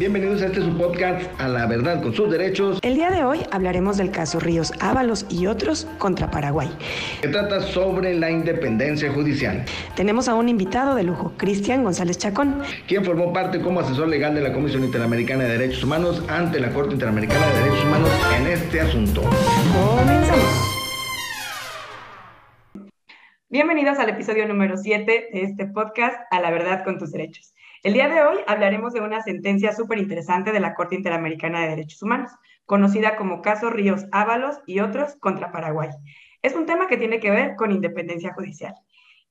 Bienvenidos a este su podcast A la Verdad con sus derechos. El día de hoy hablaremos del caso Ríos Ábalos y otros contra Paraguay. Que trata sobre la independencia judicial. Tenemos a un invitado de lujo, Cristian González Chacón. Quien formó parte como asesor legal de la Comisión Interamericana de Derechos Humanos ante la Corte Interamericana de Derechos Humanos en este asunto. Comenzamos. Bienvenidos al episodio número 7 de este podcast A la Verdad con tus derechos. El día de hoy hablaremos de una sentencia súper interesante de la Corte Interamericana de Derechos Humanos, conocida como Caso Ríos Ábalos y otros contra Paraguay. Es un tema que tiene que ver con independencia judicial.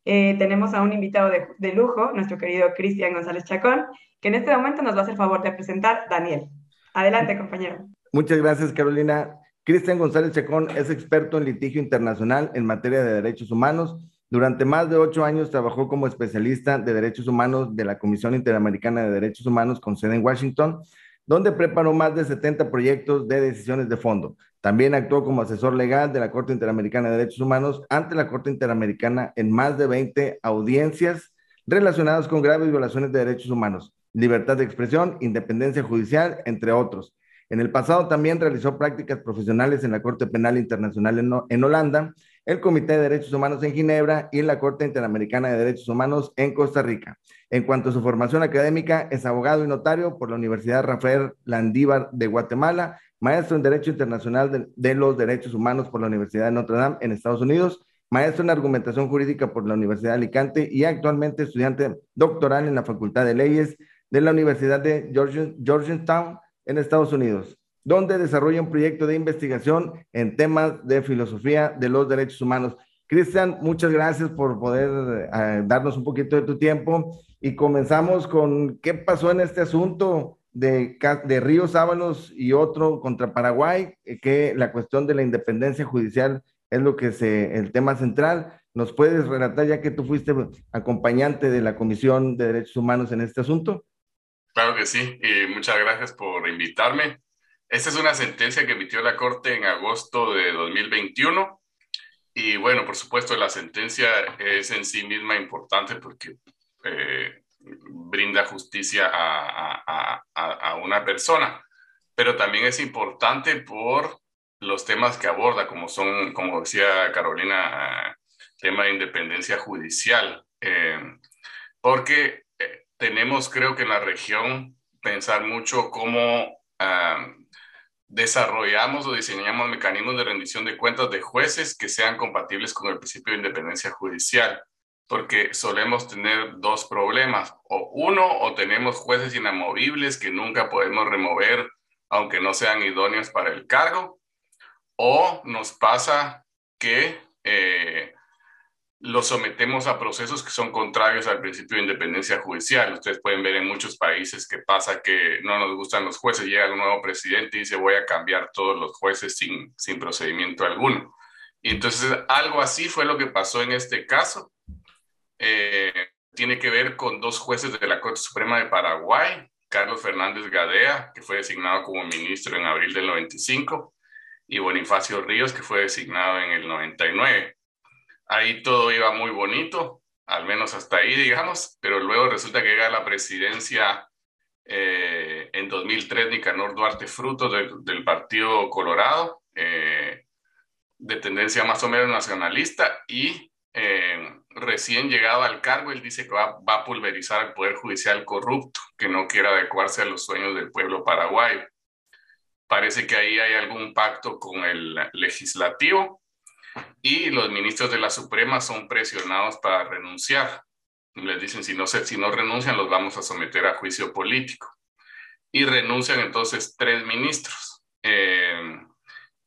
Eh, tenemos a un invitado de, de lujo, nuestro querido Cristian González Chacón, que en este momento nos va a hacer favor de presentar Daniel. Adelante, compañero. Muchas gracias, Carolina. Cristian González Chacón es experto en litigio internacional en materia de derechos humanos durante más de ocho años trabajó como especialista de derechos humanos de la Comisión Interamericana de Derechos Humanos con sede en Washington, donde preparó más de 70 proyectos de decisiones de fondo. También actuó como asesor legal de la Corte Interamericana de Derechos Humanos ante la Corte Interamericana en más de 20 audiencias relacionadas con graves violaciones de derechos humanos, libertad de expresión, independencia judicial, entre otros. En el pasado también realizó prácticas profesionales en la Corte Penal Internacional en, en Holanda el Comité de Derechos Humanos en Ginebra y la Corte Interamericana de Derechos Humanos en Costa Rica. En cuanto a su formación académica, es abogado y notario por la Universidad Rafael Landívar de Guatemala, maestro en Derecho Internacional de, los Derechos Humanos por la Universidad de Notre Dame en Estados Unidos, maestro en Argumentación Jurídica por la Universidad de Alicante y actualmente estudiante doctoral en la Facultad de Leyes de la Universidad de Georgetown en Estados Unidos donde desarrolla un proyecto de investigación en temas de filosofía de los derechos humanos. Cristian, muchas gracias por poder eh, darnos un poquito de tu tiempo y comenzamos con qué pasó en este asunto de, de Ríos Ábalos y otro contra Paraguay, eh, que la cuestión de la independencia judicial es lo que es el tema central. ¿Nos puedes relatar ya que tú fuiste acompañante de la Comisión de Derechos Humanos en este asunto? Claro que sí, y muchas gracias por invitarme. Esta es una sentencia que emitió la Corte en agosto de 2021. Y bueno, por supuesto, la sentencia es en sí misma importante porque eh, brinda justicia a, a, una persona, pero también es importante por los temas que aborda, como son, como decía Carolina, tema de independencia judicial, eh, porque eh, tenemos, creo que en la región, pensar mucho cómo ah, desarrollamos o diseñamos mecanismos de rendición de cuentas de jueces que sean compatibles con el principio de independencia judicial, porque solemos tener dos problemas. O uno, o tenemos jueces inamovibles que nunca podemos remover aunque no sean idóneos para el cargo, o nos pasa que eh, lo sometemos a procesos que son contrarios al principio de independencia judicial. Ustedes pueden ver en muchos países que pasa que no nos gustan los jueces, llega un nuevo presidente y dice voy a cambiar todos los jueces sin, sin procedimiento alguno. Y entonces algo así fue lo que pasó en este caso. Eh, tiene que ver con dos jueces de la Corte Suprema de Paraguay, Carlos Fernández Gadea, que fue designado como ministro en abril del 95, y Bonifacio Ríos, que fue designado en el 99 ahí todo iba muy bonito, al menos hasta ahí, digamos, pero luego resulta que llega la presidencia eh, en 2003 Nicanor Duarte Fruto del Partido Colorado, eh, de tendencia más o menos nacionalista, y eh, recién llegado al cargo, él dice que va, va, a pulverizar el Poder Judicial corrupto, que no quiere adecuarse a los sueños del pueblo paraguayo. Parece que ahí hay algún pacto con el legislativo y los ministros de la Suprema son presionados para renunciar. Les dicen, si no, si no renuncian, los vamos a someter a juicio político. Y renuncian entonces tres ministros. Eh,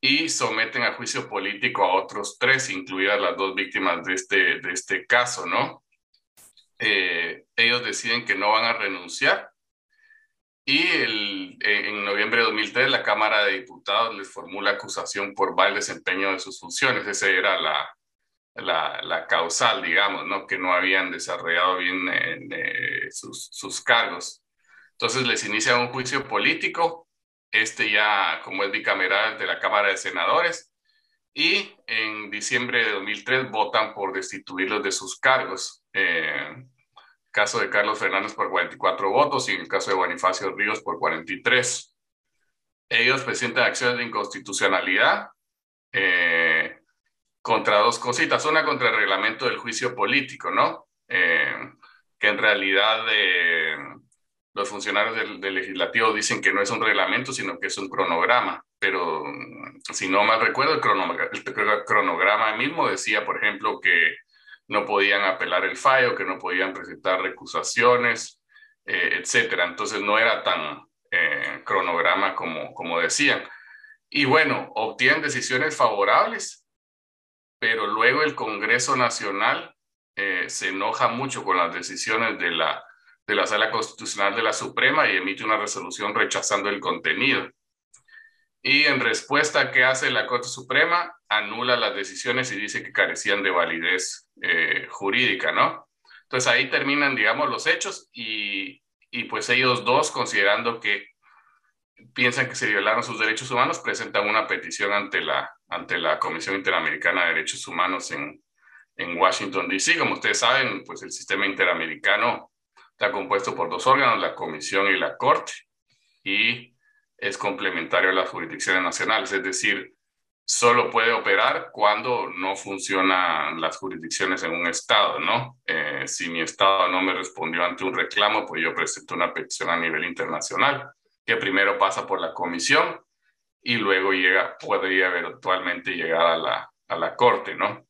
y someten a juicio político a otros tres, incluidas las dos víctimas de este, de este caso, ¿no? Eh, ellos deciden que no van a renunciar y el, en noviembre de 2003 la Cámara de Diputados les formula acusación por mal desempeño de sus funciones. Esa era la, la, la causal, digamos, ¿no? que no habían desarrollado bien eh, sus, sus cargos. Entonces les inicia un juicio político, este ya como es bicameral de la Cámara de Senadores, y en diciembre de 2003 votan por destituirlos de sus cargos. Eh, caso de Carlos Fernández por 44 votos y en el caso de Bonifacio Ríos por 43. Ellos presentan acciones de inconstitucionalidad eh, contra dos cositas. Una contra el reglamento del juicio político, ¿no? Eh, que en realidad eh, los funcionarios del, legislativo dicen que no es un reglamento, sino que es un cronograma. Pero si no mal recuerdo, el cronograma mismo decía, por ejemplo, que no podían apelar el fallo, que no podían presentar recusaciones, eh, etcétera. Entonces no era tan eh, cronograma como, como decían. Y bueno, obtienen decisiones favorables, pero luego el Congreso Nacional eh, se enoja mucho con las decisiones de la, de la Sala Constitucional de la Suprema y emite una resolución rechazando el contenido. Y en respuesta, ¿qué hace la Corte Suprema? Anula las decisiones y dice que carecían de validez eh, jurídica, ¿no? Entonces ahí terminan, digamos, los hechos y, y pues ellos dos, considerando que piensan que se violaron sus derechos humanos, presentan una petición ante la, ante la Comisión Interamericana de Derechos Humanos en, en Washington, D.C. Como ustedes saben, pues el sistema interamericano está compuesto por dos órganos, la Comisión y la Corte, y es complementario a las jurisdicciones nacionales, es decir, solo puede operar cuando no funcionan las jurisdicciones en un estado, ¿no? Eh, si mi estado no me respondió ante un reclamo, pues yo presento una petición a nivel internacional, que primero pasa por la comisión y luego llega, podría eventualmente llegar a la, a la corte, ¿no?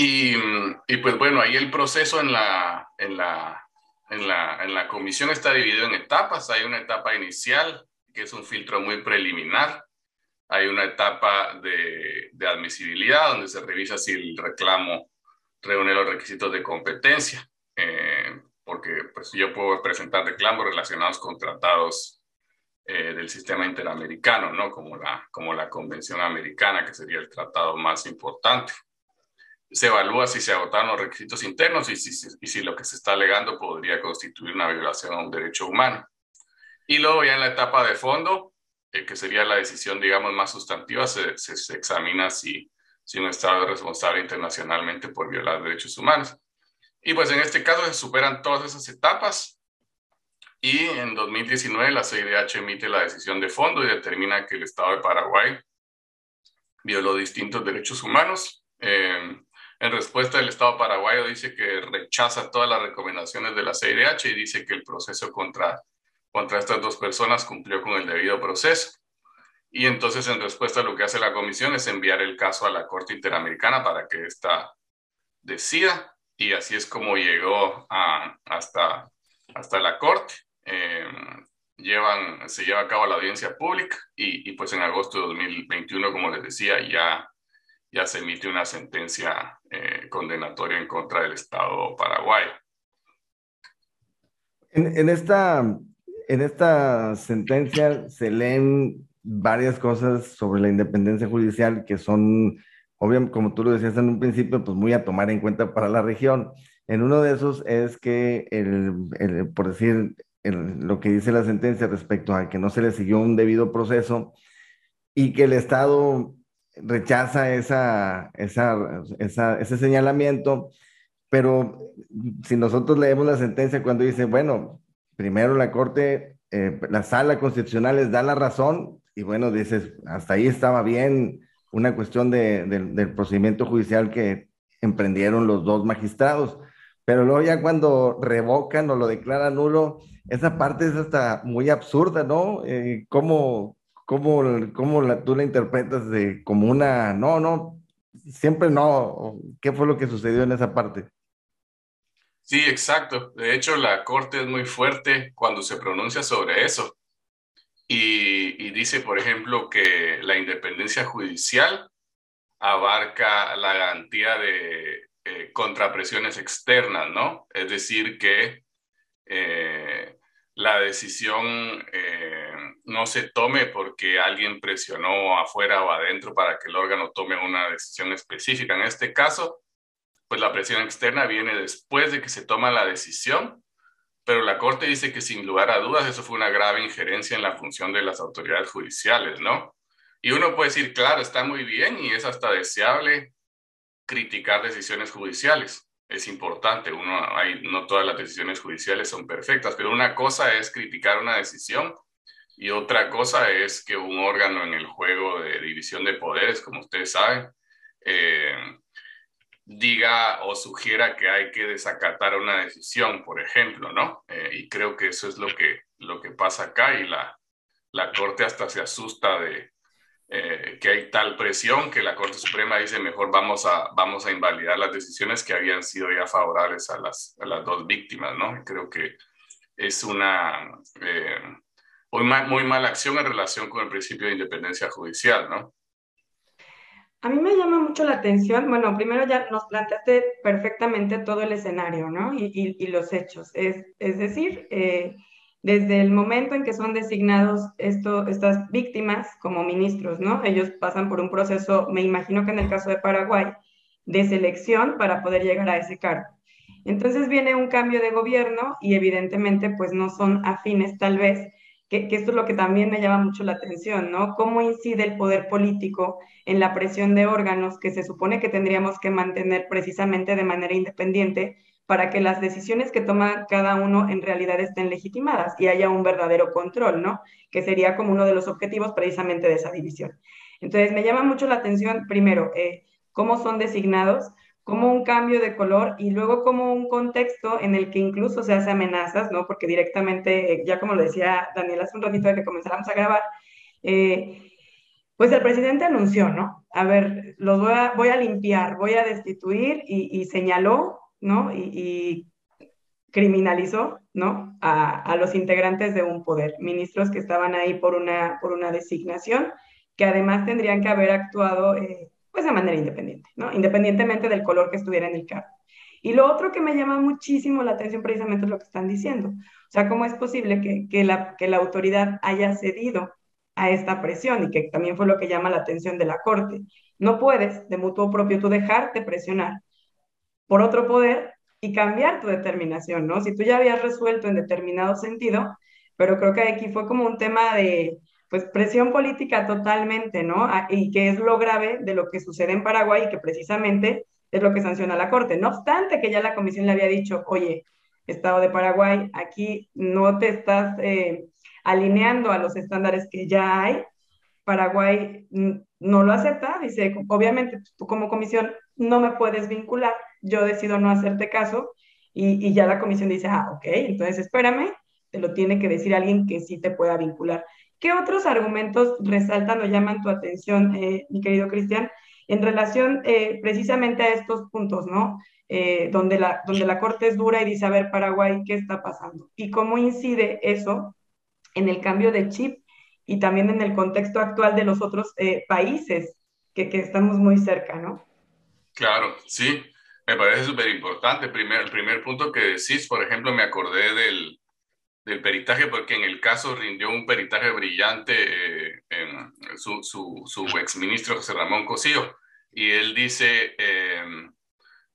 Y, y, pues bueno, ahí el proceso en la, en, la, en, la, en la comisión está dividido en etapas. Hay una etapa inicial, que es un filtro muy preliminar. Hay una etapa de, de admisibilidad, donde se revisa si el reclamo reúne los requisitos de competencia, eh, porque pues, yo puedo presentar reclamos relacionados con tratados eh, del sistema interamericano, ¿no? Como la, como la Convención Americana, que sería el tratado más importante se evalúa si se agotaron los requisitos internos y si, lo que se está alegando podría constituir una violación a un derecho humano. Y luego ya en la etapa de fondo, eh, que sería la decisión, digamos, más sustantiva, se, se, examina si, si un Estado es responsable internacionalmente por violar derechos humanos. Y pues en este caso se superan todas esas etapas y en 2019 la CIDH emite la decisión de fondo y determina que el Estado de Paraguay violó distintos derechos humanos. Eh, en respuesta, el Estado paraguayo dice que rechaza todas las recomendaciones de la CIDH y dice que el proceso contra, contra estas dos personas cumplió con el debido proceso. Y entonces, en respuesta, lo que hace la comisión es enviar el caso a la Corte Interamericana para que ésta decida. Y así es como llegó hasta, hasta la Corte. Em, llevan, se lleva a cabo la audiencia pública y, pues en agosto de 2021, como les decía, ya ya se emite una sentencia eh, condenatoria en contra del Estado Paraguay. En, esta, en esta sentencia se leen varias cosas sobre la independencia judicial que son, obviamente, como tú lo decías en un principio, pues muy a tomar en cuenta para la región. En uno de esos es que, el, por decir, lo que dice la sentencia respecto a que no se le siguió un debido proceso y que el Estado rechaza esa, esa, esa, ese señalamiento, pero si nosotros leemos la sentencia cuando dice, bueno, primero la Corte, eh, la sala constitucional les da la razón, y bueno, dices, hasta ahí estaba bien una cuestión de, del procedimiento judicial que emprendieron los dos magistrados, pero luego ya cuando revocan o lo declaran nulo, esa parte es hasta muy absurda, ¿no? Eh, ¿cómo, ¿Cómo, cómo la, tú la interpretas de como una, no, no, siempre no? ¿Qué fue lo que sucedió en esa parte? Sí, exacto. De hecho, la Corte es muy fuerte cuando se pronuncia sobre eso. Y, dice, por ejemplo, que la independencia judicial abarca la garantía de eh, contrapresiones externas, ¿no? Es decir, que eh, la decisión eh, no se tome porque alguien presionó afuera o adentro para que el órgano tome una decisión específica. En este caso, pues la presión externa viene después de que se toma la decisión, pero la Corte dice que sin lugar a dudas eso fue una grave injerencia en la función de las autoridades judiciales, ¿no? Y uno puede decir, claro, está muy bien y es hasta deseable criticar decisiones judiciales. Es importante, uno, hay, no todas las decisiones judiciales son perfectas, pero una cosa es criticar una decisión y otra cosa es que un órgano en el juego de división de poderes, como ustedes saben, eh, diga o sugiera que hay que desacatar una decisión, por ejemplo, ¿no? Eh, y creo que eso es lo que, lo que pasa acá y la, la Corte hasta se asusta de eh, que hay tal presión que la Corte Suprema dice mejor vamos a, vamos a invalidar las decisiones que habían sido ya favorables a las, a las dos víctimas, ¿no? creo que es una eh, muy, muy mala acción en relación con el principio de independencia judicial, ¿no? A mí me llama mucho la atención, bueno, primero ya nos planteaste perfectamente todo el escenario, ¿no? Y, y, los hechos. Es, es decir, eh, desde el momento en que son designados esto, estas víctimas como ministros, ¿no? Ellos pasan por un proceso, me imagino que en el caso de Paraguay, de selección para poder llegar a ese cargo. Entonces viene un cambio de gobierno y evidentemente pues no son afines tal vez que, esto es lo que también me llama mucho la atención, ¿no? ¿Cómo incide el poder político en la presión de órganos que se supone que tendríamos que mantener precisamente de manera independiente para que las decisiones que toma cada uno en realidad estén legitimadas y haya un verdadero control, ¿no? Que sería como uno de los objetivos precisamente de esa división. Entonces, me llama mucho la atención, primero, eh, cómo son designados, como un cambio de color y luego como un contexto en el que incluso se hace amenazas, ¿no? Porque directamente, ya como lo decía Daniel hace un ratito de que comenzáramos a grabar, eh, pues el presidente anunció, ¿no? A ver, los voy a limpiar, voy a destituir y, señaló, ¿no? Y, criminalizó, ¿no? A, a, los integrantes de un poder, ministros que estaban ahí por una, por una designación, que además tendrían que haber actuado eh, pues de manera independiente, ¿no? Independientemente del color que estuviera en el carro. Y lo otro que me llama muchísimo la atención precisamente es lo que están diciendo. O sea, ¿cómo es posible que, que, la, que la autoridad haya cedido a esta presión y que también fue lo que llama la atención de la Corte? No puedes, de mutuo propio, tú dejarte presionar por otro poder y cambiar tu determinación, ¿no? Si tú ya habías resuelto en determinado sentido, pero creo que aquí fue como un tema de, pues presión política totalmente, ¿no? Ah, y que es lo grave de lo que sucede en Paraguay y que precisamente es lo que sanciona la Corte. No obstante que ya la Comisión le había dicho, oye, Estado de Paraguay, aquí no te estás eh, alineando a los estándares que ya hay, Paraguay no lo acepta, dice, obviamente tú como comisión no me puedes vincular, yo decido no hacerte caso y, ya la comisión dice, ah, ok, entonces espérame, te lo tiene que decir alguien que sí te pueda vincular. ¿Qué otros argumentos resaltan o llaman tu atención, eh, mi querido Cristian, en relación eh, precisamente a estos puntos, ¿no? Eh, donde, la, donde la Corte es dura y dice, a ver, Paraguay, ¿qué está pasando? ¿Y cómo incide eso en el cambio de chip y también en el contexto actual de los otros países que, que, estamos muy cerca, ¿no? Claro, sí, me parece súper importante. Primer, el primer punto que decís, por ejemplo, me acordé del, del peritaje, porque en el caso rindió un peritaje brillante eh, su, su, su exministro José Ramón Cosío, y él dice, em,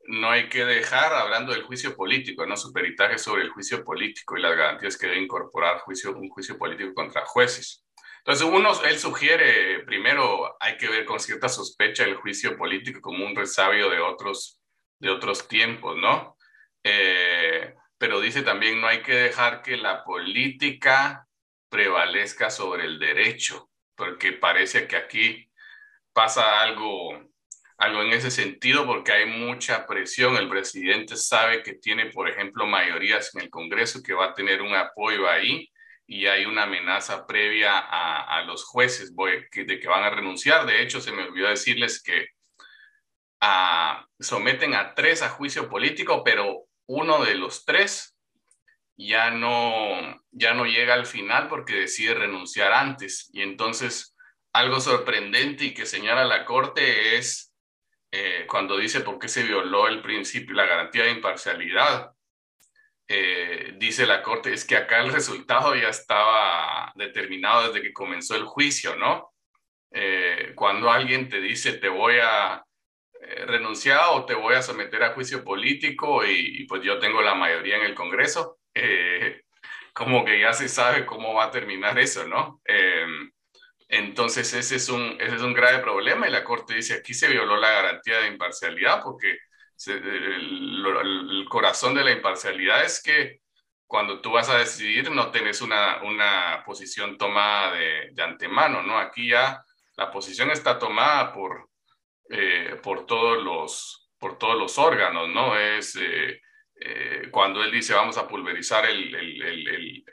no hay que dejar, hablando del juicio político, ¿no? su peritaje sobre el juicio político y las garantías que debe incorporar juicio, un juicio político contra jueces. Entonces, uno, él sugiere, primero, hay que ver con cierta sospecha el juicio político como un resabio de otros, de otros tiempos, ¿no? Eh, pero dice también no hay que dejar que la política prevalezca sobre el derecho, porque parece que aquí pasa algo, algo en ese sentido, porque hay mucha presión. El presidente sabe que tiene, por ejemplo, mayorías en el Congreso, que va a tener un apoyo ahí, y hay una amenaza previa a, los jueces de que van a renunciar. De hecho, se me olvidó decirles que ah, someten a tres a juicio político, pero uno de los tres ya no, ya no llega al final porque decide renunciar antes. Y entonces algo sorprendente y que señala la Corte es eh, cuando dice por qué se violó el principio, la garantía de imparcialidad. Eh, dice la Corte, es que acá el resultado ya estaba determinado desde que comenzó el juicio, ¿no? Eh, cuando alguien te dice te voy a eh, renunciado o te voy a someter a juicio político y, pues yo tengo la mayoría en el Congreso. Eh, como que ya se sabe cómo va a terminar eso, ¿no? Em, Entonces ese es, un, ese es un grave problema y la Corte dice aquí se violó la garantía de imparcialidad porque el, corazón de la imparcialidad es que cuando tú vas a decidir no tenés una, una posición tomada de, de, antemano, ¿no? Aquí ya la posición está tomada por, eh, por, todos, los, por todos los órganos, ¿no? Es eh, eh, cuando él dice vamos a pulverizar el, el, el,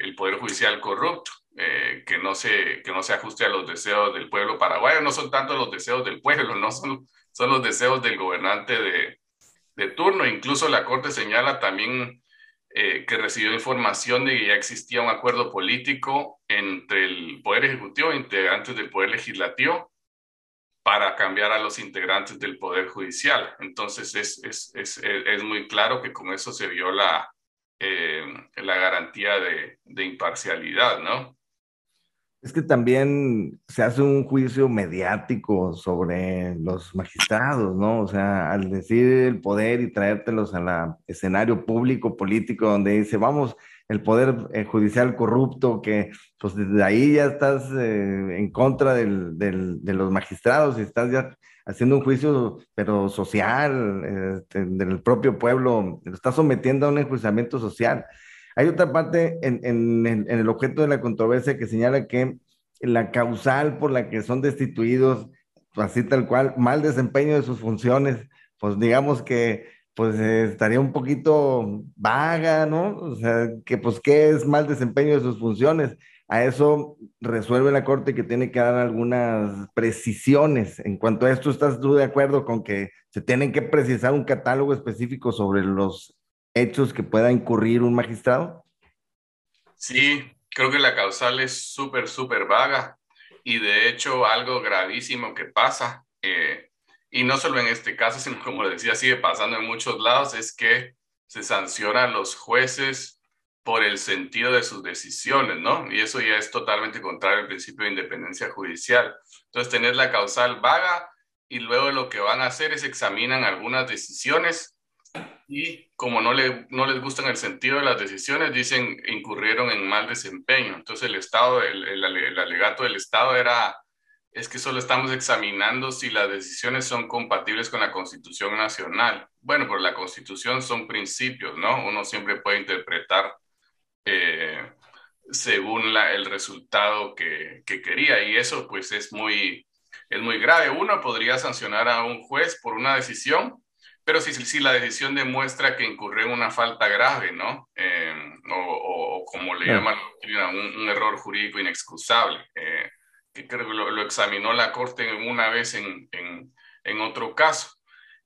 el Poder Judicial corrupto, que, no se, que no se ajuste a los deseos del pueblo paraguayo, no son tanto los deseos del pueblo, no son, son los deseos del gobernante de, de turno. Incluso la Corte señala también eh, que recibió información de que ya existía un acuerdo político entre el Poder Ejecutivo e integrantes del Poder Legislativo para cambiar a los integrantes del Poder Judicial. Entonces es, es, es, es muy claro que con eso se viola eh, la garantía de, de imparcialidad, ¿no? Es que también se hace un juicio mediático sobre los magistrados, ¿no? O sea, al decir el poder y traértelos al escenario público, político, donde dice, vamos, el poder eh, judicial corrupto, que pues desde ahí ya estás eh, en contra del, de los magistrados y estás ya haciendo un juicio, pero social, este, del propio pueblo, lo estás sometiendo a un enjuiciamiento social. Hay otra parte en, el objeto de la controversia que señala que la causal por la que son destituidos, así tal cual, mal desempeño de sus funciones, pues digamos que pues estaría un poquito vaga, ¿no? O sea, que pues qué es mal desempeño de sus funciones. A eso resuelve la Corte que tiene que dar algunas precisiones. En cuanto a esto, ¿estás tú de acuerdo con que se tienen que precisar un catálogo específico sobre los hechos que pueda incurrir un magistrado? Sí, creo que la causal es súper, súper vaga y de hecho algo gravísimo que pasa, eh, y no solo en este caso, sino como decía, sigue pasando en muchos lados, es que se sancionan los jueces por el sentido de sus decisiones, ¿no? Y eso ya es totalmente contrario al principio de independencia judicial. Entonces, tener la causal vaga y luego lo que van a hacer es examinan algunas decisiones y como no, le, no les gustan el sentido de las decisiones, dicen incurrieron en mal desempeño. Entonces el Estado, el, el, alegato del Estado era, es que solo estamos examinando si las decisiones son compatibles con la Constitución Nacional. Bueno, pero la Constitución son principios, ¿no? Uno siempre puede interpretar eh, según la, el resultado que, que, quería y eso pues es muy, es muy grave. Uno podría sancionar a un juez por una decisión pero si, si la decisión demuestra que incurrió en una falta grave, ¿no? Eh, o, o, como le llaman un, un, error jurídico inexcusable, eh, que creo que lo, lo, examinó la Corte una vez en, en, en, otro caso.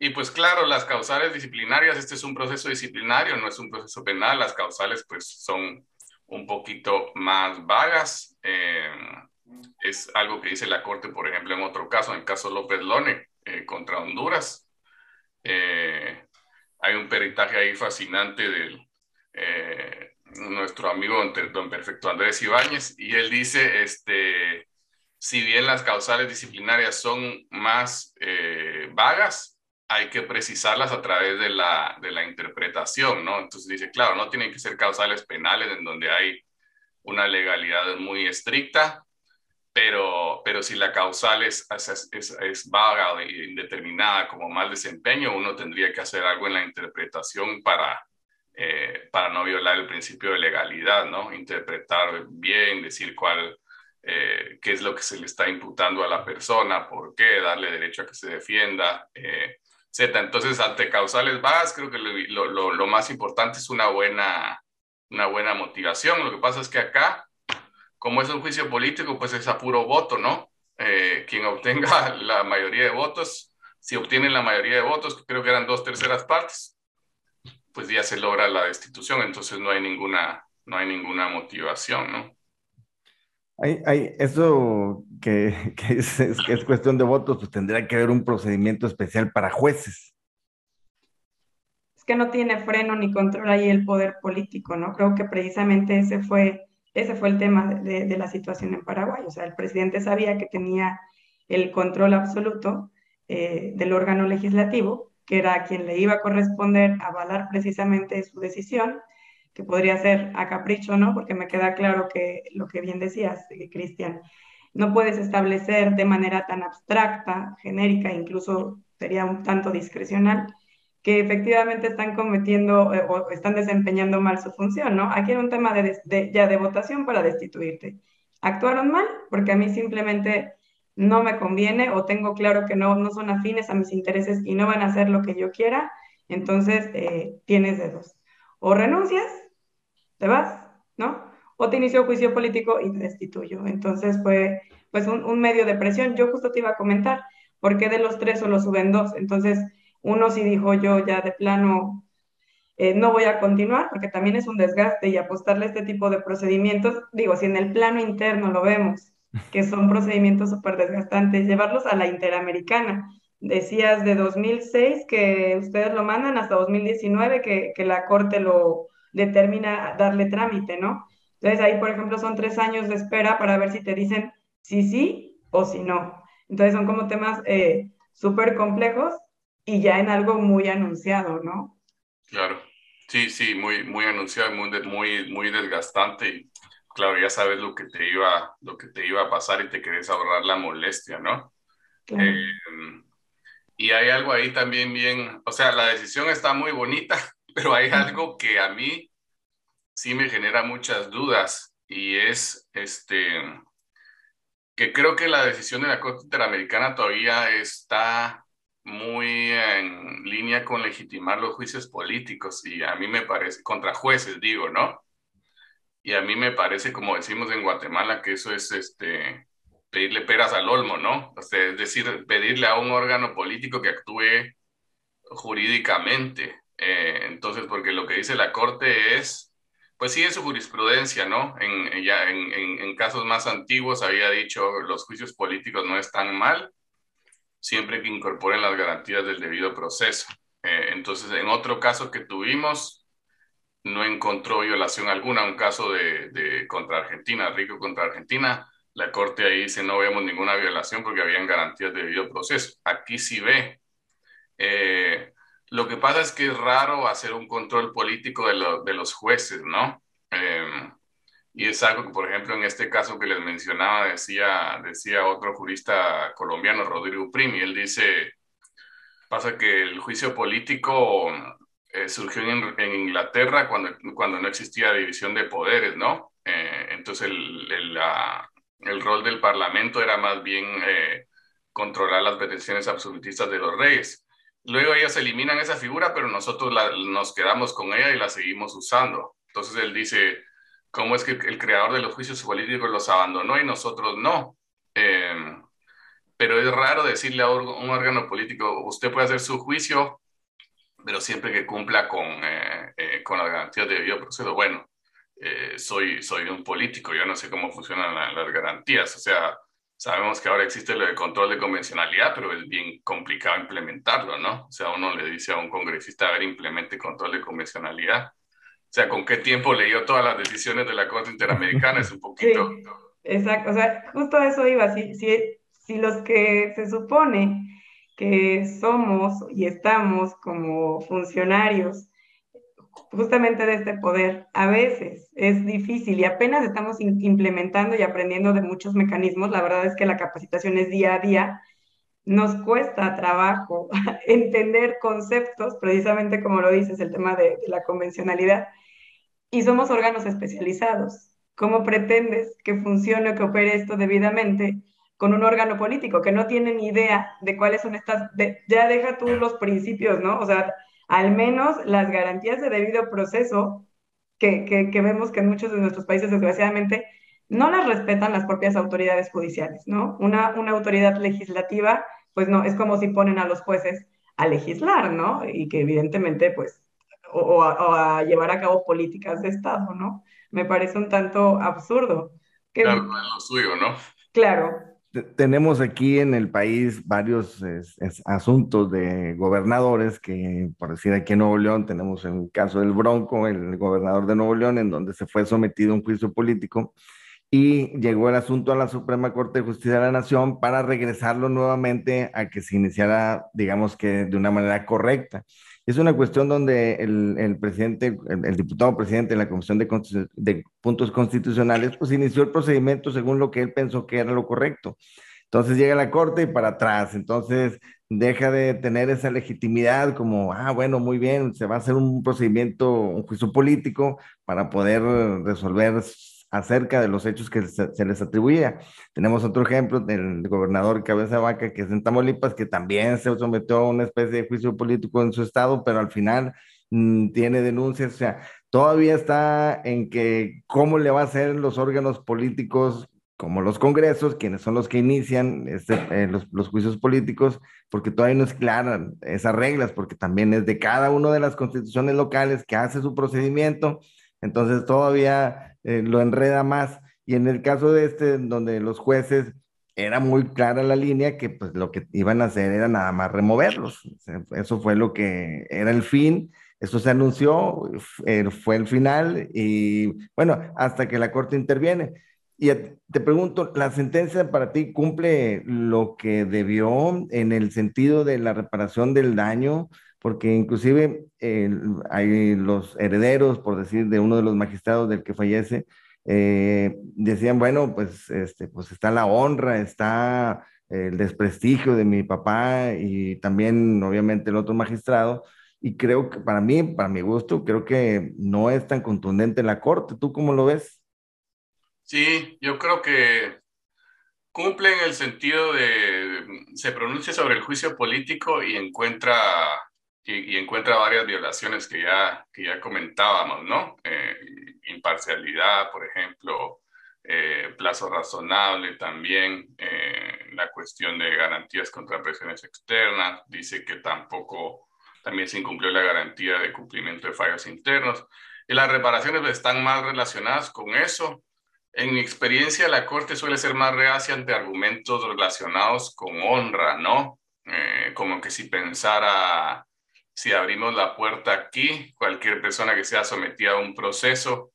Y pues claro, las causales disciplinarias, este es un proceso disciplinario, no es un proceso penal, las causales pues son un poquito más vagas. Eh, es algo que dice la Corte, por ejemplo, en otro caso, en el caso López Lone contra Honduras, eh, hay un peritaje ahí fascinante de eh, nuestro amigo don Perfecto Andrés Ibáñez y él dice, este, si bien las causales disciplinarias son más eh, vagas, hay que precisarlas a través de la, de la interpretación, ¿no? Entonces dice, claro, no tienen que ser causales penales en donde hay una legalidad muy estricta, pero, pero si la causal es, es, es, es vaga e indeterminada como mal desempeño, uno tendría que hacer algo en la interpretación para, eh, para no violar el principio de legalidad, ¿no? Interpretar bien, decir cuál, eh, qué es lo que se le está imputando a la persona, por qué, darle derecho a que se defienda, eh, etc. Entonces, ante causales vagas, creo que lo, lo, lo más importante es una buena, una buena motivación. Lo que pasa es que acá como es un juicio político, pues es a puro voto, ¿no? Eh, quien obtenga la mayoría de votos, si obtienen la mayoría de votos, que creo que eran dos terceras partes, pues ya se logra la destitución, entonces no hay ninguna, no hay ninguna motivación, ¿no? Hay, hay, eso que, que, es, que es cuestión de votos, pues tendría que haber un procedimiento especial para jueces. Es que no tiene freno ni control ahí el poder político, ¿no? Creo que precisamente ese fue ese fue el tema de, la situación en Paraguay. O sea, el presidente sabía que tenía el control absoluto eh, del órgano legislativo, que era quien le iba a corresponder avalar precisamente su decisión, que podría ser a capricho, ¿no? Porque me queda claro que lo que bien decías, eh, Cristian, no puedes establecer de manera tan abstracta, genérica, incluso sería un tanto discrecional, que efectivamente están cometiendo eh, o están desempeñando mal su función, ¿no? Aquí era un tema de, ya de votación para destituirte. Actuaron mal porque a mí simplemente no me conviene o tengo claro que no, no son afines a mis intereses y no van a hacer lo que yo quiera, entonces eh, tienes de dos. O renuncias, te vas, ¿no? O te inició juicio político y te destituyo. Entonces fue pues un, un medio de presión. Yo justo te iba a comentar, ¿por qué de los tres solo suben dos? Entonces uno sí dijo yo ya de plano, eh, no voy a continuar porque también es un desgaste y apostarle a este tipo de procedimientos, digo, si en el plano interno lo vemos, que son procedimientos súper desgastantes, llevarlos a la interamericana. Decías de 2006 que ustedes lo mandan hasta 2019 que, que la Corte lo determina darle trámite, ¿no? Entonces ahí, por ejemplo, son tres años de espera para ver si te dicen si sí o si no. Entonces son como temas eh, súper complejos y ya en algo muy anunciado, ¿no? Claro, sí, sí, muy, muy anunciado, muy, muy, muy desgastante y claro, ya sabes lo que te iba, lo que te iba a pasar y te querés ahorrar la molestia, ¿no? Eh, y hay algo ahí también bien, o sea, la decisión está muy bonita, pero hay algo que a mí sí me genera muchas dudas y es este que creo que la decisión de la Corte Interamericana todavía está muy en línea con legitimar los juicios políticos y a mí me parece, contra jueces digo, ¿no? Y a mí me parece, como decimos en Guatemala, que eso es este, pedirle peras al olmo, ¿no? O sea, es decir, pedirle a un órgano político que actúe jurídicamente. Eh, entonces, porque lo que dice la Corte es, pues sí, es su jurisprudencia, ¿no? En, ya en, en, casos más antiguos había dicho los juicios políticos no están mal, siempre que incorporen las garantías del debido proceso. Eh, entonces, en otro caso que tuvimos, no encontró violación alguna, un caso de, contra Argentina, Rico contra Argentina, la Corte ahí dice no vemos ninguna violación porque habían garantías de debido proceso. Aquí sí ve. Eh, lo que pasa es que es raro hacer un control político de, lo, de los jueces, ¿no? Eh, y es algo que, por ejemplo, en este caso que les mencionaba, decía, decía otro jurista colombiano, Rodrigo Primi, él dice, pasa que el juicio político eh, surgió en, Inglaterra cuando, cuando no existía división de poderes, ¿no? Eh, entonces el, el, el, rol del Parlamento era más bien eh, controlar las pretensiones absolutistas de los reyes. Luego ellos eliminan esa figura, pero nosotros la, nos quedamos con ella y la seguimos usando. Entonces él dice, cómo es que el creador de los juicios políticos los abandonó y nosotros no. Eh, pero es raro decirle a un órgano político, usted puede hacer su juicio, pero siempre que cumpla con, eh, eh, con las garantías de debido proceso. Bueno, eh, soy, soy un político, yo no sé cómo funcionan la, las garantías. O sea, sabemos que ahora existe lo de control de convencionalidad, pero es bien complicado implementarlo, ¿no? O sea, uno le dice a un congresista, a ver, implemente control de convencionalidad o sea, con qué tiempo leyó todas las decisiones de la Corte Interamericana, es un poquito... Sí, exacto, o sea, justo eso iba, si, si, si los que se supone que somos y estamos como funcionarios justamente de este poder, a veces es difícil y apenas estamos implementando y aprendiendo de muchos mecanismos, la verdad es que la capacitación es día a día, nos cuesta trabajo entender conceptos, precisamente como lo dices, el tema de, de, la convencionalidad, y somos órganos especializados. ¿Cómo pretendes que funcione o que opere esto debidamente con un órgano político que no tiene ni idea de cuáles son estas, ya deja tú los principios, ¿no? O sea, al menos las garantías de debido proceso que, que, que vemos que en muchos de nuestros países, desgraciadamente, no las respetan las propias autoridades judiciales, ¿no? Una, una autoridad legislativa pues no, es como si ponen a los jueces a legislar, ¿no? Y que evidentemente, pues, o, o, a, o a, llevar a cabo políticas de Estado, ¿no? Me parece un tanto absurdo. Que, claro, no es lo suyo, ¿no? Claro. Tenemos aquí en el país varios es, es, asuntos de gobernadores que, por decir aquí en Nuevo León, tenemos el caso del Bronco, el gobernador de Nuevo León, en donde se fue sometido a un juicio político y llegó el asunto a la Suprema Corte de Justicia de la Nación para regresarlo nuevamente a que se iniciara, digamos que de una manera correcta. Es una cuestión donde el, presidente, el, diputado presidente de la Comisión de, Puntos Constitucionales, pues inició el procedimiento según lo que él pensó que era lo correcto. Entonces llega la corte y para atrás. Entonces deja de tener esa legitimidad como, ah, bueno, muy bien, se va a hacer un procedimiento, un juicio político para poder resolver acerca de los hechos que se, les atribuía. Tenemos otro ejemplo del gobernador Cabeza Vaca, que es en Tamaulipas, que también se sometió a una especie de juicio político en su estado, pero al final mm, tiene denuncias, o sea, todavía está en que cómo le va a hacer los órganos políticos como los congresos, quienes son los que inician este, eh, los, los, juicios políticos, porque todavía no es clara esas reglas, porque también es de cada una de las constituciones locales que hace su procedimiento, entonces todavía eh, lo enreda más. Y en el caso de este, donde los jueces era muy clara la línea que pues lo que iban a hacer era nada más removerlos. eso fue lo que era el fin. Eso se anunció, eh, fue el final y bueno, hasta que la Corte interviene. Y te pregunto, ¿la sentencia para ti cumple lo que debió en el sentido de la reparación del daño? Porque inclusive hay los herederos, por decir, de uno de los magistrados del que fallece, eh, decían, bueno, pues, este, pues está la honra, está el desprestigio de mi papá y también, obviamente, el otro magistrado. Y creo que para mí, para mi gusto, creo que no es tan contundente la corte. ¿Tú cómo lo ves? Sí, yo creo que cumple en el sentido de, se pronuncia sobre el juicio político y encuentra y, encuentra varias violaciones que ya, que ya comentábamos, ¿no? Eh, imparcialidad, por ejemplo, eh, plazo razonable también, eh, la cuestión de garantías contra presiones externas, dice que tampoco, también se incumplió la garantía de cumplimiento de fallos internos. Y las reparaciones están más relacionadas con eso. En mi experiencia, la Corte suele ser más reacia ante argumentos relacionados con honra, ¿no? como que si pensara si abrimos la puerta aquí, cualquier persona que sea sometida a un proceso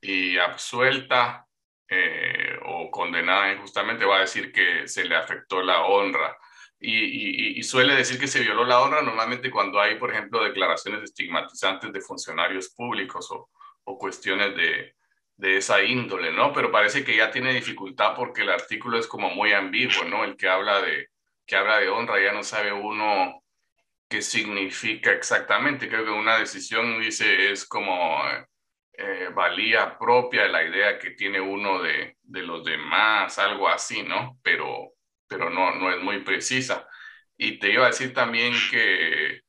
y absuelta eh, o condenada injustamente va a decir que se le afectó la honra. Y, suele decir que se violó la honra normalmente cuando hay, por ejemplo, declaraciones estigmatizantes de funcionarios públicos o, o cuestiones de, de esa índole, ¿no? Pero parece que ya tiene dificultad porque el artículo es como muy ambiguo, ¿no? El que habla de, que habla de honra ya no sabe uno qué significa exactamente. Creo que una decisión, dice, es como eh, valía propia la idea que tiene uno de, de, los demás, algo así, ¿no? Pero, pero no, no es muy precisa. Y te iba a decir también que,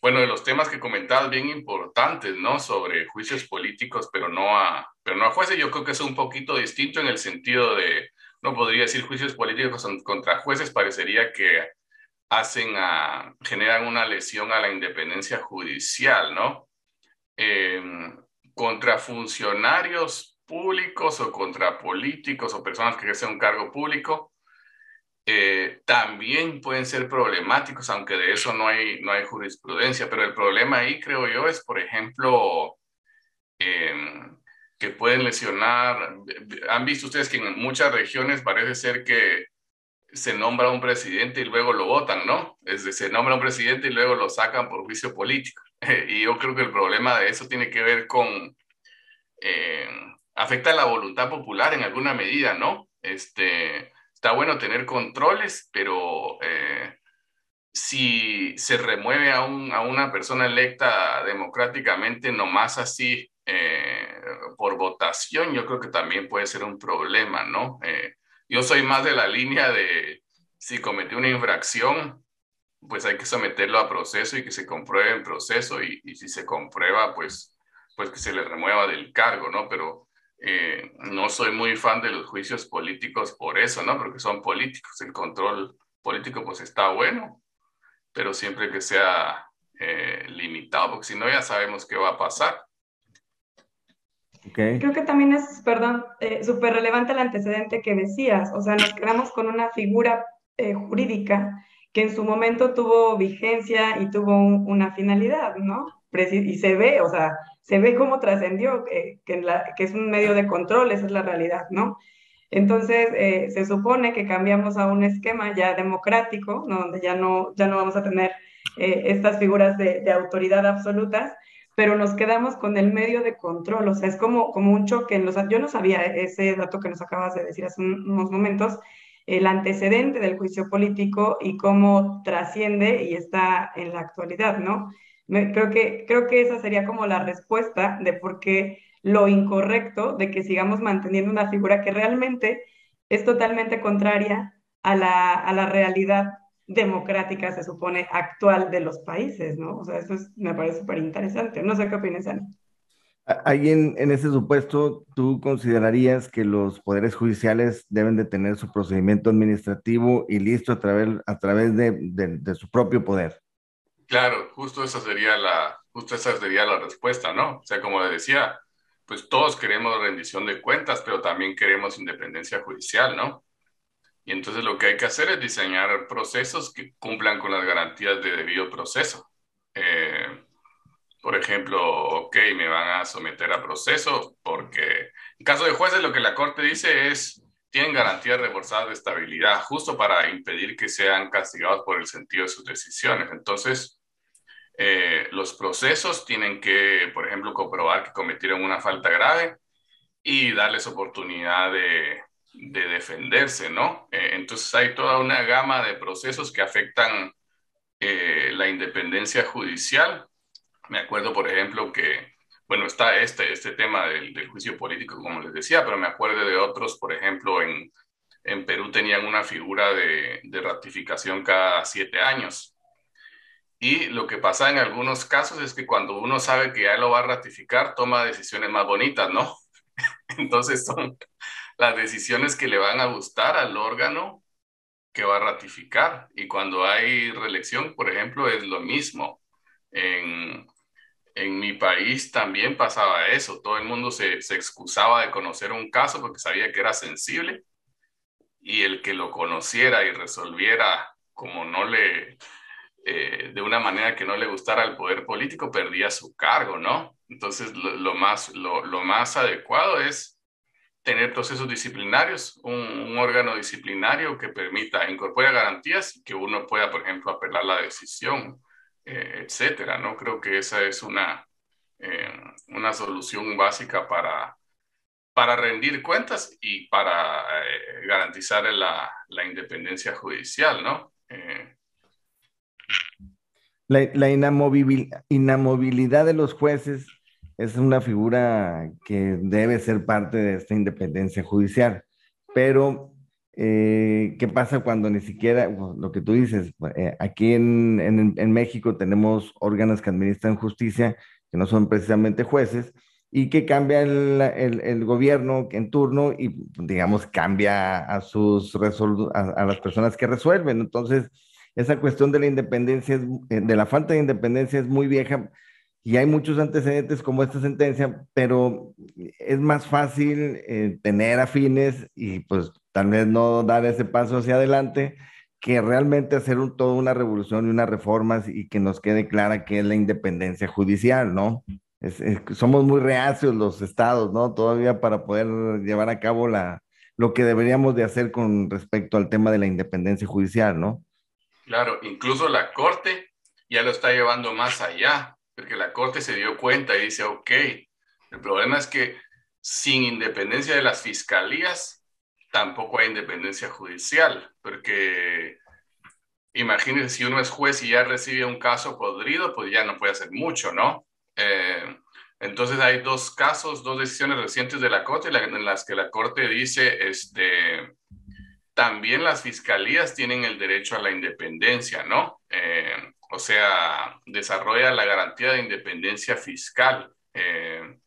bueno, de los temas que comentabas bien importantes, ¿no? Sobre juicios políticos, pero no a, pero no a jueces, yo creo que es un poquito distinto en el sentido de, no podría decir juicios políticos contra jueces, parecería que hacen a, generan una lesión a la independencia judicial, ¿no? Em, contra funcionarios públicos o contra políticos o personas que ejercen un cargo público, eh, también pueden ser problemáticos, aunque de eso no hay, no hay jurisprudencia. Pero el problema ahí, creo yo, es, por ejemplo, em, que pueden lesionar. Han visto ustedes que en muchas regiones parece ser que se nombra un presidente y luego lo votan, ¿no? Es decir, se nombra un presidente y luego lo sacan por juicio político. y yo creo que el problema de eso tiene que ver con, eh, afecta la voluntad popular en alguna medida, ¿no? Este, está bueno tener controles, pero eh, si se remueve a, un, a, una persona electa democráticamente, nomás así eh, por votación, yo creo que también puede ser un problema, ¿no? Yo soy más de la línea de si cometió una infracción, pues hay que someterlo a proceso y que se compruebe en proceso y, si se comprueba, pues, pues que se le remueva del cargo, ¿no? Pero eh, no soy muy fan de los juicios políticos por eso, ¿no? Porque son políticos, el control político pues está bueno, pero siempre que sea eh, limitado, porque si no ya sabemos qué va a pasar. Creo que también es, perdón, eh, súper relevante el antecedente que decías. O sea, nos quedamos con una figura eh, jurídica que en su momento tuvo vigencia y tuvo una finalidad, ¿no? y se ve, o sea, se ve cómo trascendió, que, que, es un medio de control, esa es la realidad, ¿no? Entonces, eh, se supone que cambiamos a un esquema ya democrático, ¿no? donde ya no, ya no vamos a tener eh, estas figuras de, de, autoridad absolutas, pero nos quedamos con el medio de control, o sea, es como, como un choque. En los, yo no sabía ese dato que nos acabas de decir hace unos momentos, el antecedente del juicio político y cómo trasciende y está en la actualidad, ¿no? Creo, que, creo que esa sería como la respuesta de por qué lo incorrecto de que sigamos manteniendo una figura que realmente es totalmente contraria a la, a la realidad democrática, se supone, actual de los países, ¿no? O sea, eso es, me parece súper interesante. No sé qué opinas, Ani. Ahí en, en, ese supuesto, ¿tú considerarías que los poderes judiciales deben de tener su procedimiento administrativo y listo a través, a través de, de, de su propio poder? Claro, justo esa sería la, justo esa sería la respuesta, ¿no? O sea, como le decía, pues todos queremos rendición de cuentas, pero también queremos independencia judicial, ¿no? Y entonces lo que hay que hacer es diseñar procesos que cumplan con las garantías de debido proceso. Eh, por ejemplo, ok, me van a someter a proceso porque en caso de jueces lo que la Corte dice es, tienen garantías reforzadas de estabilidad justo para impedir que sean castigados por el sentido de sus decisiones. Entonces, eh, los procesos tienen que, por ejemplo, comprobar que cometieron una falta grave y darles oportunidad de, de defenderse, ¿no? Eh, entonces hay toda una gama de procesos que afectan eh, la independencia judicial. Me acuerdo, por ejemplo, que, bueno, está este, este tema del, del juicio político, como les decía, pero me acuerdo de otros, por ejemplo, en, en Perú tenían una figura de, de ratificación cada siete años y lo que pasa en algunos casos es que cuando uno sabe que ya lo va a ratificar, toma decisiones más bonitas, ¿no? Entonces son las decisiones que le van a gustar al órgano que va a ratificar. Y cuando hay reelección, por ejemplo, es lo mismo. En, en mi país también pasaba eso. Todo el mundo se, se excusaba de conocer un caso porque sabía que era sensible y el que lo conociera y resolviera como no le eh, de una manera que no le gustara al poder político, perdía su cargo, ¿no? Entonces, lo, más, lo, más adecuado es tener procesos disciplinarios, un, órgano disciplinario que permita, incorpore garantías y que uno pueda, por ejemplo, apelar la decisión, eh, etcétera, ¿no? Creo que esa es una, eh, una solución básica para, para rendir cuentas y para garantizar la, la, independencia judicial, ¿no? La, inamovilidad de los jueces es una figura que debe ser parte de esta independencia judicial, pero eh, ¿qué pasa cuando ni siquiera, lo que tú dices, eh, aquí en, en, México tenemos órganos que administran justicia, que no son precisamente jueces, y que cambia el, el, gobierno en turno y, digamos, cambia a, sus a, a las personas que resuelven. Entonces, esa cuestión de la independencia, de la falta de independencia es muy vieja y hay muchos antecedentes como esta sentencia, pero es más fácil eh, tener afines y pues tal vez no dar ese paso hacia adelante que realmente hacer un, toda una revolución y unas reformas y que nos quede clara qué es la independencia judicial, ¿no? somos muy reacios los estados, ¿no? Todavía para poder llevar a cabo la, lo que deberíamos de hacer con respecto al tema de la independencia judicial, ¿no? Claro, incluso la Corte ya lo está llevando más allá, porque la Corte se dio cuenta y dice, ok, el problema es que sin independencia de las fiscalías, tampoco hay independencia judicial, porque imagínense si uno es juez y ya recibe un caso podrido, pues ya no puede hacer mucho, ¿no? Eh, entonces hay dos casos, dos decisiones recientes de la Corte en las que la Corte dice, este, también las fiscalías tienen el derecho a la independencia, ¿no? Eh, o sea, desarrolla la garantía de independencia fiscal. Eh,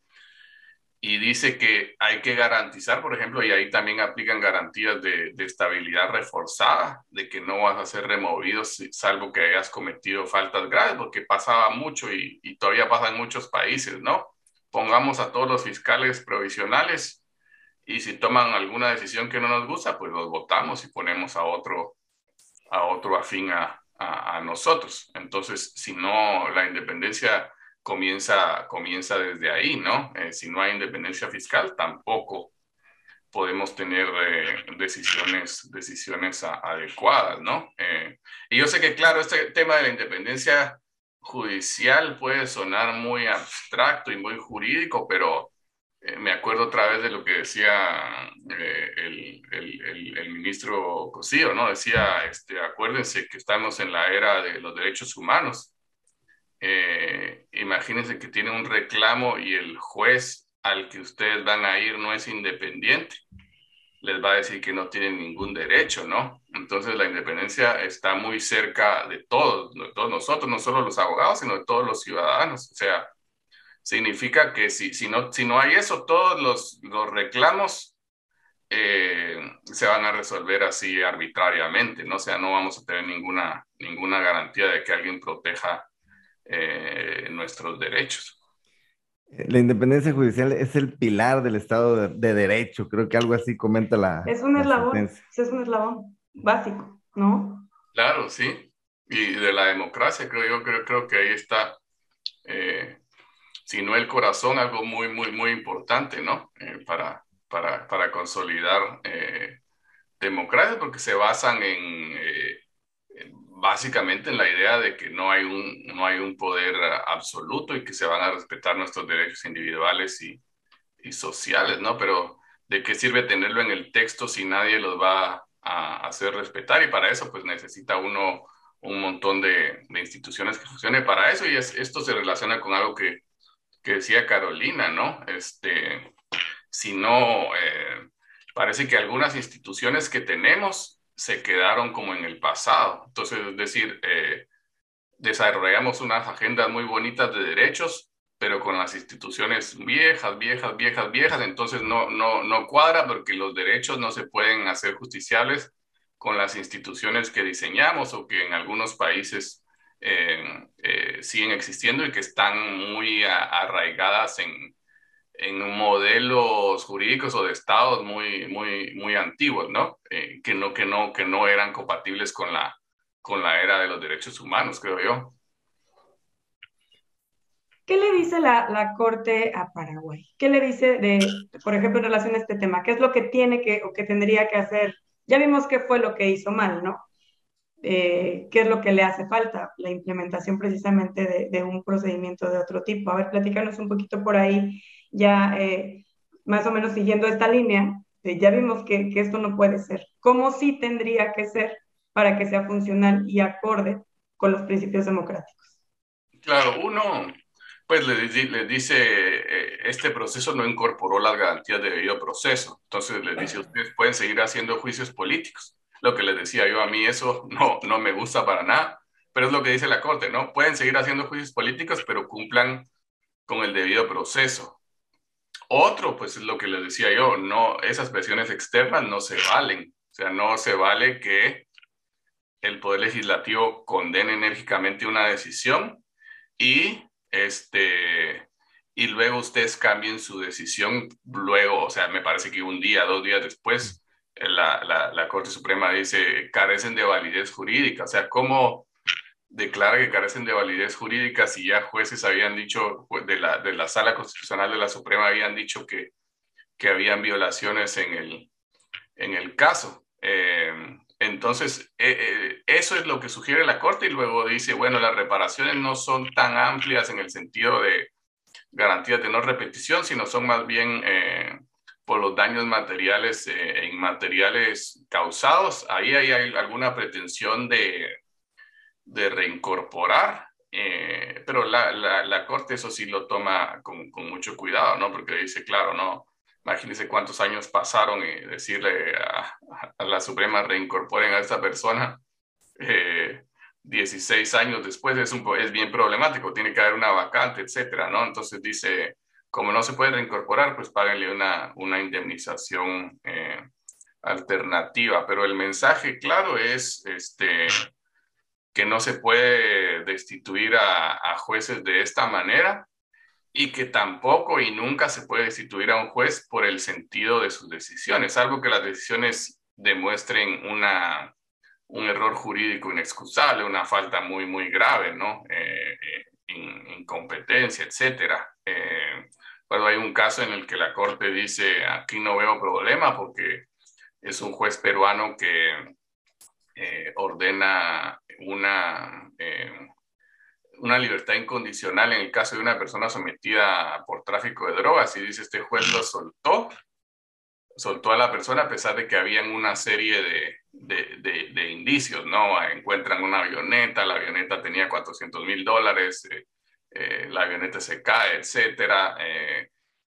y dice que hay que garantizar, por ejemplo, y ahí también aplican garantías de, estabilidad reforzada, de que no vas a ser removido salvo que hayas cometido faltas graves, porque pasaba mucho y, y todavía pasa en muchos países, ¿no? Pongamos a todos los fiscales provisionales y si toman alguna decisión que no nos gusta, pues los votamos y ponemos a otro, a otro afín a, a, nosotros. Entonces, si no, la independencia comienza, comienza desde ahí, ¿no? Eh, si no hay independencia fiscal, tampoco, podemos tener eh, decisiones, decisiones adecuadas, ¿no? Eh, y yo sé que, claro, este tema de la independencia judicial puede sonar muy abstracto y muy jurídico, pero me acuerdo otra vez de lo que decía el, el, el, ministro Cosío, ¿no? Decía, este, acuérdense que estamos en la era de los derechos humanos. imagínense que tiene un reclamo y el juez al que ustedes van a ir no es independiente, les va a decir que no tienen ningún derecho, ¿no? Entonces la independencia está muy cerca de todos, de todos nosotros, no solo los abogados, sino de todos los ciudadanos. O sea, significa que si, si, no, si no hay eso, todos los, los reclamos eh, se van a resolver así arbitrariamente, ¿no? O sea, no vamos a tener ninguna, ninguna garantía de que alguien proteja eh, nuestros derechos. La independencia judicial es el pilar del Estado de, Derecho, creo que algo así comenta la. Es un eslabón, es un eslabón básico, ¿no? Claro, sí. Y de la democracia, creo yo, creo, creo que ahí está, eh, si no el corazón, algo muy, muy, muy importante, ¿no? Eh, para, para, para, consolidar eh, democracia, porque se basan en básicamente en la idea de que no hay, un, no hay un poder absoluto y que se van a respetar nuestros derechos individuales y, y sociales, ¿no? Pero ¿de qué sirve tenerlo en el texto si nadie los va a hacer respetar? Y para eso, pues necesita uno un montón de, de instituciones que funcionen para eso. Y esto se relaciona con algo que, que, decía Carolina, ¿no? Este, si no, eh, parece que algunas instituciones que tenemos se quedaron como en el pasado. Entonces, es decir, eh, desarrollamos unas agendas muy bonitas de derechos, pero con las instituciones viejas, viejas, viejas, viejas, entonces no, no, no cuadra porque los derechos no se pueden hacer justiciables con las instituciones que diseñamos o que en algunos países siguen existiendo y que están muy arraigadas en, en modelos jurídicos o de estados muy, muy, muy antiguos, ¿no? Eh, que ¿no? Que, no, que no eran compatibles con la, con la era de los derechos humanos, creo yo. ¿Qué le dice la, la, Corte a Paraguay? ¿Qué le dice, de, por ejemplo, en relación a este tema? ¿Qué es lo que tiene que o que tendría que hacer? Ya vimos qué fue lo que hizo mal, ¿no? Eh, ¿Qué es lo que le hace falta? La implementación precisamente de, de, un procedimiento de otro tipo. A ver, platícanos un poquito por ahí ya eh, más o menos siguiendo esta línea, ya vimos que, que, esto no puede ser. ¿Cómo sí tendría que ser para que sea funcional y acorde con los principios democráticos? Claro, uno, pues le, dice, eh, este proceso no incorporó las garantías de debido proceso. Entonces les dice, ustedes pueden seguir haciendo juicios políticos. Lo que les decía yo, a mí eso no, no me gusta para nada, pero es lo que dice la Corte, ¿no? Pueden seguir haciendo juicios políticos, pero cumplan con el debido proceso. Otro, pues es lo que les decía yo, no, esas presiones externas no se valen. O sea, no se vale que el Poder Legislativo condene enérgicamente una decisión y, este, y luego ustedes cambien su decisión luego, o sea, me parece que un día, dos días después, la, la, Corte Suprema dice carecen de validez jurídica. O sea, ¿cómo, declara que carecen de validez jurídica si ya jueces habían dicho, pues, de la, de la Sala Constitucional de la Suprema habían dicho que, que habían violaciones en el, en el caso. Eh, entonces, eh, eh, eso es lo que sugiere la Corte y luego dice, bueno, las reparaciones no son tan amplias en el sentido de garantías de no repetición, sino son más bien por los daños materiales e inmateriales causados. Ahí hay alguna pretensión de, de reincorporar, eh, pero la, la, Corte eso sí lo toma con, con, mucho cuidado, ¿no? Porque dice, claro, ¿no? Imagínense cuántos años pasaron y decirle a, la Suprema reincorporen a esta persona. 16 eh, años después es, un, es bien problemático, tiene que haber una vacante, etcétera, ¿no? Entonces dice, como no se puede reincorporar, pues páguenle una, una indemnización eh, alternativa. Pero el mensaje, claro, es, este, que no se puede destituir a, jueces de esta manera y que tampoco y nunca se puede destituir a un juez por el sentido de sus decisiones, salvo que las decisiones demuestren una, un error jurídico inexcusable, una falta muy, muy grave, ¿no? Eh, eh, incompetencia, etcétera. Bueno, hay un caso en el que la Corte dice, aquí no veo problema porque es un juez peruano que eh, ordena una, eh, una libertad incondicional en el caso de una persona sometida por tráfico de drogas y dice, este juez lo soltó, soltó a la persona a pesar de que habían una serie de, de, de, indicios, ¿no? Encuentran una avioneta, la avioneta tenía 400 mil dólares, eh, la avioneta se cae, etcétera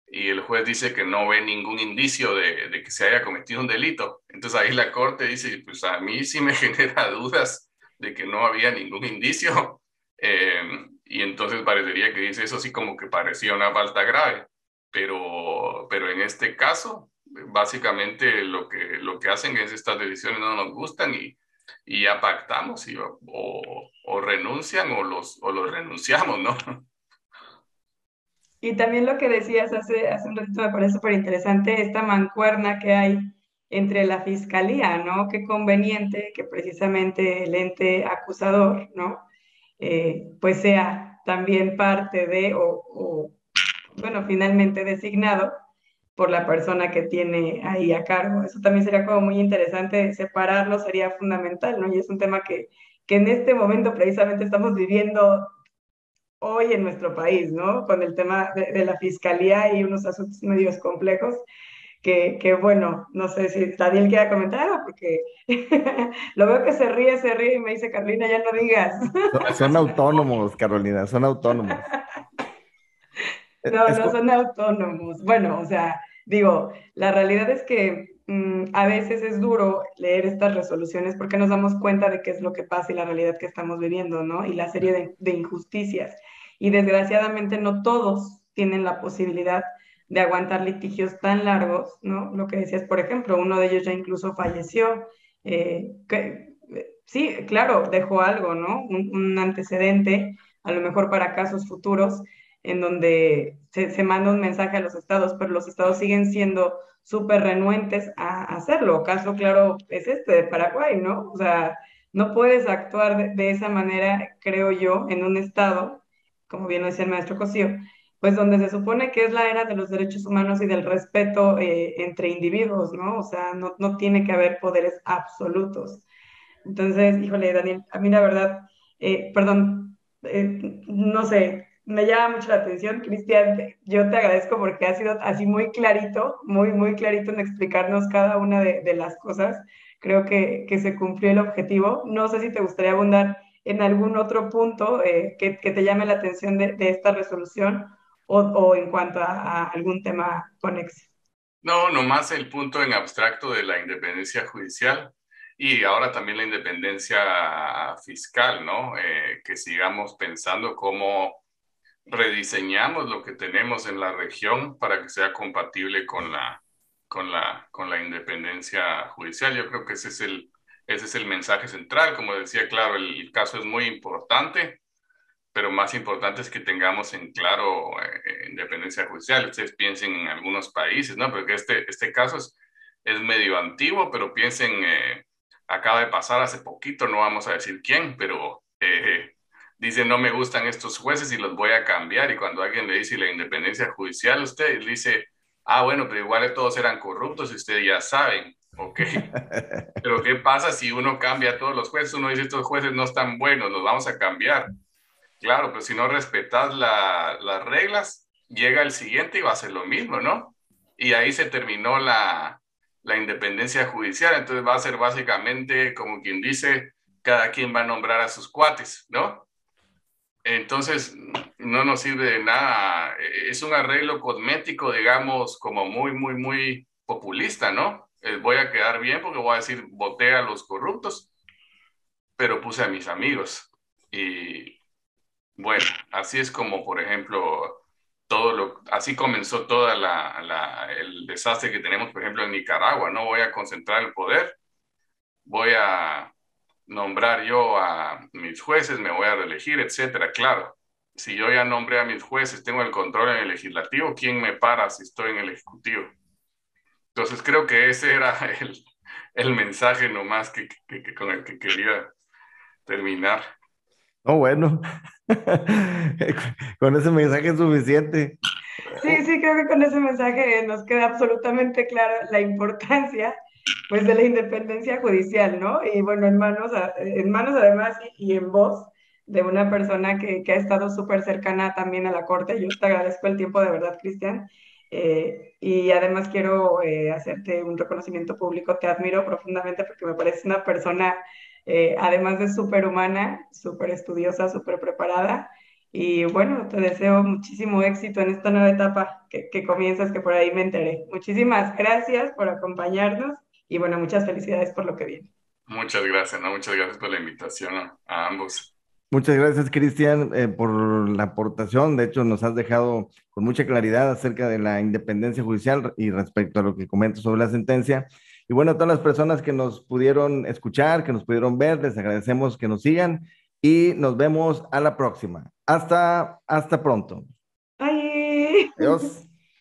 y el juez dice que no ve ningún indicio de, que se haya cometido un delito. Entonces ahí la corte dice, pues a mí sí me genera dudas de que no había ningún indicio. Eh, y entonces parecería que dice eso sí como que parecía una falta grave. Pero, pero en este caso, básicamente lo que, lo que hacen es estas decisiones no nos gustan y, y ya pactamos o, renuncian o los, o los renunciamos, ¿no? Y también lo que decías hace, hace un ratito me parece súper interesante, esta mancuerna que hay entre la fiscalía, ¿no? Qué conveniente que precisamente el ente acusador, ¿no? Eh, pues sea también parte de, o, bueno, finalmente designado por la persona que tiene ahí a cargo. Eso también sería como muy interesante, separarlo sería fundamental, ¿no? Y es un tema que, que en este momento precisamente estamos viviendo hoy en nuestro país, ¿no? Con el tema de, la fiscalía y unos asuntos medios complejos. Que, que, bueno, no sé si Daniel quiere comentar algo, porque lo veo que se ríe, se ríe y me dice, Carolina, ya no digas. son, autónomos, Carolina, son autónomos. No, no son autónomos. Bueno, o sea, digo, la realidad es que mm, a veces es duro leer estas resoluciones porque nos damos cuenta de qué es lo que pasa y la realidad que estamos viviendo, ¿no? Y la serie de, de injusticias y desgraciadamente no todos tienen la posibilidad de aguantar litigios tan largos, ¿no? Lo que decías, por ejemplo, uno de ellos ya incluso falleció. Eh, que, sí, claro, dejó algo, ¿no? Un, antecedente, a lo mejor para casos futuros, en donde se, se, manda un mensaje a los estados, pero los estados siguen siendo súper renuentes a hacerlo. Caso claro es este de Paraguay, ¿no? O sea, no puedes actuar de, esa manera, creo yo, en un estado como bien lo decía el maestro Cosío, pues donde se supone que es la era de los derechos humanos y del respeto eh, entre individuos, ¿no? O sea, no, no, tiene que haber poderes absolutos. Entonces, híjole, Daniel, a mí la verdad, eh, perdón, eh, no sé, me llama mucho la atención, Cristian, yo te agradezco porque ha sido así muy clarito, muy, muy clarito en explicarnos cada una de, de las cosas. Creo que, que se cumplió el objetivo. No sé si te gustaría abundar en algún otro punto eh, que, que, te llame la atención de, de esta resolución o, o en cuanto a, a, algún tema conexo. No, nomás el punto en abstracto de la independencia judicial y ahora también la independencia fiscal, ¿no? Eh, que sigamos pensando cómo rediseñamos lo que tenemos en la región para que sea compatible con la, con la, con la independencia judicial. Yo creo que ese es el, ese es el mensaje central. Como decía, claro, el caso es muy importante, pero más importante es que tengamos en claro eh, independencia judicial. Ustedes piensen en algunos países, ¿no? Porque este, este caso es, es medio antiguo, pero piensen, eh, acaba de pasar hace poquito, no vamos a decir quién, pero eh, dice, no me gustan estos jueces y los voy a cambiar. Y cuando alguien le dice la independencia judicial, usted dice, ah, bueno, pero igual todos eran corruptos y ustedes ya saben. Ok. Pero ¿qué pasa si uno cambia a todos los jueces? Uno dice, estos jueces no están buenos, los vamos a cambiar. Claro, pero si no respetas la, las reglas, llega el siguiente y va a hacer lo mismo, ¿no? Y ahí se terminó la, la independencia judicial. Entonces va a ser básicamente, como quien dice, cada quien va a nombrar a sus cuates, ¿no? Entonces, no nos sirve de nada. Es un arreglo cosmético, digamos, como muy, muy, muy populista, ¿no? Eh, voy a quedar bien porque voy a decir, voté a los corruptos, pero puse a mis amigos. Y bueno, así es como, por ejemplo, todo lo, así comenzó todo el desastre que tenemos, por ejemplo, en Nicaragua. No voy a concentrar el poder, nombrar yo a mis jueces, me voy a reelegir, etcétera. Claro, si yo ya nombré a mis jueces, tengo el control en el legislativo, ¿quién me para si estoy en el ejecutivo? Entonces creo que ese era el, el mensaje nomás que, que, que, con el que quería terminar. Oh, bueno, con ese mensaje es suficiente. Sí, sí, creo que con ese mensaje nos queda absolutamente clara la importancia pues de la independencia judicial, ¿no? Y bueno, en manos, en manos además y, en voz de una persona que, que ha estado súper cercana también a la corte. Yo te agradezco el tiempo de verdad, Cristian. Eh, y además quiero eh, hacerte un reconocimiento público. Te admiro profundamente porque me parece una persona, eh, además de súper humana, súper estudiosa, súper preparada. Y bueno, te deseo muchísimo éxito en esta nueva etapa que, que comienzas, que por ahí me enteré. Muchísimas gracias por acompañarnos y bueno, muchas felicidades por lo que viene. Muchas gracias, ¿no? Muchas gracias por la invitación a, ambos. Muchas gracias, Cristian, eh, por la aportación. De hecho, nos has dejado con mucha claridad acerca de la independencia judicial y respecto a lo que comentas sobre la sentencia. Y bueno, a todas las personas que nos pudieron escuchar, que nos pudieron ver, les agradecemos que nos sigan y nos vemos a la próxima. Hasta, hasta pronto. Bye. Adiós.